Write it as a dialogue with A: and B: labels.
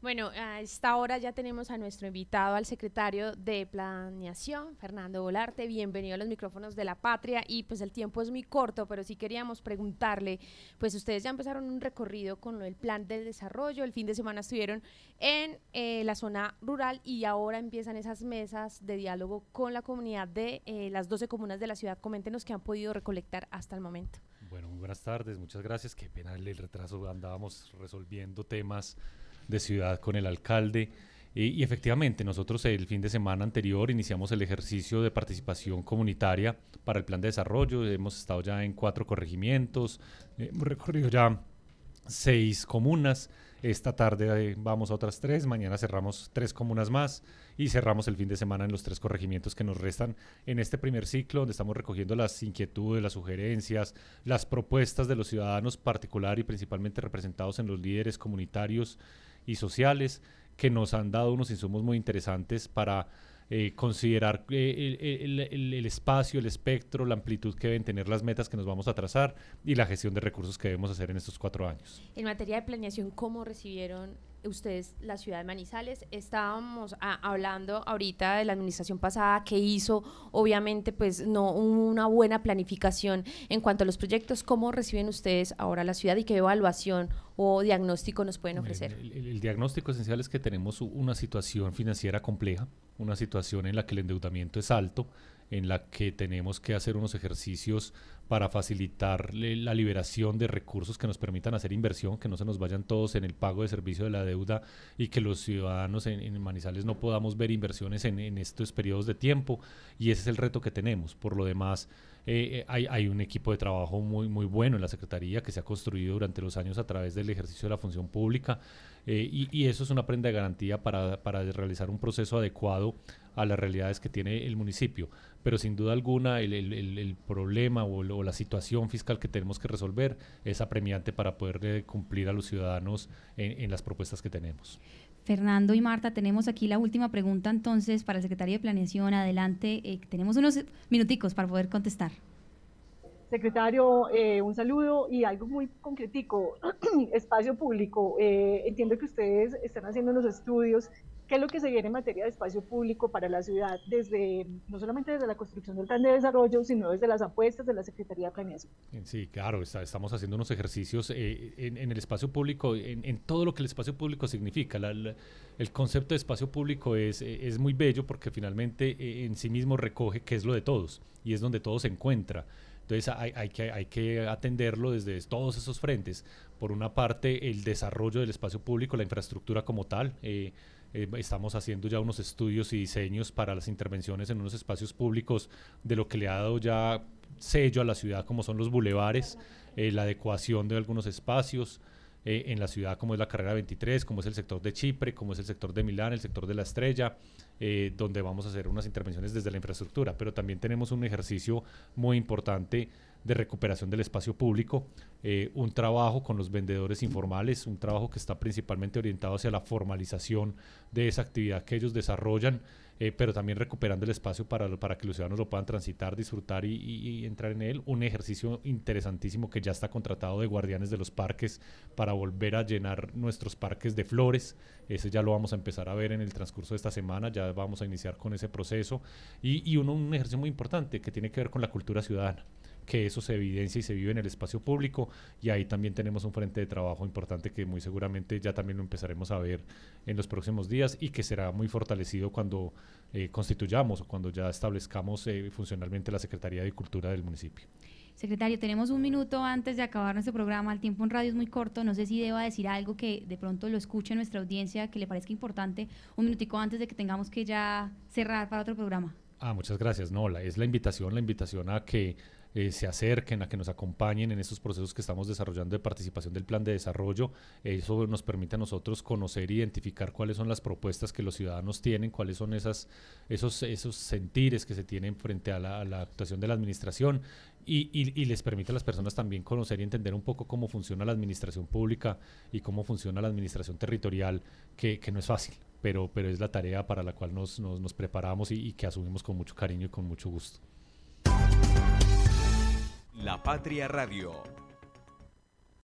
A: Bueno, a esta hora ya tenemos a nuestro invitado, al secretario de Planeación, Fernando Volarte. Bienvenido a los micrófonos de la patria. Y pues el tiempo es muy corto, pero sí queríamos preguntarle, pues ustedes ya empezaron un recorrido con el plan del desarrollo. El fin de semana estuvieron en eh, la zona rural y ahora empiezan esas mesas de diálogo con la comunidad de eh, las 12 comunas de la ciudad. Coméntenos qué han podido recolectar hasta el momento.
B: Bueno, muy buenas tardes, muchas gracias. Qué pena el retraso, andábamos resolviendo temas de ciudad con el alcalde. Y, efectivamente, nosotros el fin de semana anterior iniciamos el ejercicio de participación comunitaria para el plan de desarrollo. Hemos estado ya en cuatro corregimientos, hemos recorrido ya seis comunas. Esta tarde eh, vamos a otras tres, mañana cerramos tres comunas más y cerramos el fin de semana en los tres corregimientos que nos restan en este primer ciclo, donde estamos recogiendo las inquietudes, las sugerencias, las propuestas de los ciudadanos, particular y principalmente representados en los líderes comunitarios y sociales que nos han dado unos insumos muy interesantes para eh, considerar eh, el, espacio, el espectro, la amplitud que deben tener las metas que nos vamos a trazar y la gestión de recursos que debemos hacer en estos cuatro años.
A: En materia de planeación, ¿cómo recibieron ustedes la ciudad de Manizales. Estábamos hablando ahorita de la administración pasada que hizo, obviamente, pues no una buena planificación en cuanto a los proyectos. ¿Cómo reciben ustedes ahora la ciudad y qué evaluación o diagnóstico nos pueden ofrecer?
B: el diagnóstico esencial es que tenemos una situación financiera compleja, una situación en la que el endeudamiento es alto, en la que tenemos que hacer unos ejercicios para facilitar la liberación de recursos que nos permitan hacer inversión, que no se nos vayan todos en el pago de servicio de la deuda y que los ciudadanos en, Manizales no podamos ver inversiones en, estos periodos de tiempo. Y ese es el reto que tenemos. Por lo demás, eh, eh, hay, un equipo de trabajo muy, muy bueno en la Secretaría que se ha construido durante los años a través del ejercicio de la función pública. Eh, y, eso es una prenda de garantía para, para realizar un proceso adecuado a las realidades que tiene el municipio. Pero sin duda alguna el, el, problema o, la situación fiscal que tenemos que resolver es apremiante para poder eh, cumplir a los ciudadanos en, las propuestas que tenemos.
C: Fernando y Marta, tenemos aquí la última pregunta entonces para el secretario de Planeación. Adelante, eh, tenemos unos minuticos para poder contestar.
D: Secretario, eh, un saludo y algo muy concretico, espacio público. entiendo que ustedes están haciendo unos estudios ¿Qué es lo que se viene en materia de espacio público para la ciudad, desde no solamente desde la construcción del plan de desarrollo, sino desde las apuestas de la Secretaría de Planeación?
B: Sí, claro, estamos haciendo unos ejercicios eh, en, el espacio público, en, todo lo que el espacio público significa. el concepto de espacio público es, es muy bello porque finalmente eh, en sí mismo recoge que es lo de todos y es donde todo se encuentra. Entonces hay, hay, que, hay que atenderlo desde todos esos frentes. Por una parte, el desarrollo del espacio público, la infraestructura como tal. Eh, eh, estamos haciendo ya unos estudios y diseños para las intervenciones en unos espacios públicos de lo que le ha dado ya sello a la ciudad, como son los bulevares, eh, la adecuación de algunos espacios eh, en la ciudad, como es la carrera 23, como es el sector de Chipre, como es el sector de Milán, el sector de la Estrella, donde vamos a hacer unas intervenciones desde la infraestructura. Pero también tenemos un ejercicio muy importante de recuperación del espacio público, eh, un trabajo con los vendedores informales, un trabajo que está principalmente orientado hacia la formalización de esa actividad que ellos desarrollan, eh, pero también recuperando el espacio para, para que los ciudadanos lo puedan transitar, disfrutar y, entrar en él. Un ejercicio interesantísimo que ya está contratado de guardianes de los parques para volver a llenar nuestros parques de flores. Ese ya lo vamos a empezar a ver en el transcurso de esta semana, ya vamos a iniciar con ese proceso. Y, y un ejercicio muy importante que tiene que ver con la cultura ciudadana que eso se evidencia y se vive en el espacio público y ahí también tenemos un frente de trabajo importante que muy seguramente ya también lo empezaremos a ver en los próximos días y que será muy fortalecido cuando eh, constituyamos o cuando ya establezcamos eh, funcionalmente la Secretaría de Cultura del municipio.
C: Secretario, tenemos un minuto antes de acabar nuestro programa. El tiempo en radio es muy corto. No sé si deba decir algo que de pronto lo escuche nuestra audiencia, que le parezca importante. Un minutico antes de que tengamos que ya cerrar para otro programa.
B: Ah, muchas gracias. No, la, es la invitación, la invitación a que eh, se acerquen, a que nos acompañen en estos procesos que estamos desarrollando de participación del plan de desarrollo. Eso nos permite a nosotros conocer e identificar cuáles son las propuestas que los ciudadanos tienen, cuáles son esas, esos, esos sentires que se tienen frente a la, actuación de la administración y, y, les permite a las personas también conocer y entender un poco cómo funciona la administración pública y cómo funciona la administración territorial, que, que no es fácil, pero, pero es la tarea para la cual nos, nos, nos preparamos y, y que asumimos con mucho cariño y con mucho gusto.
E: La Patria Radio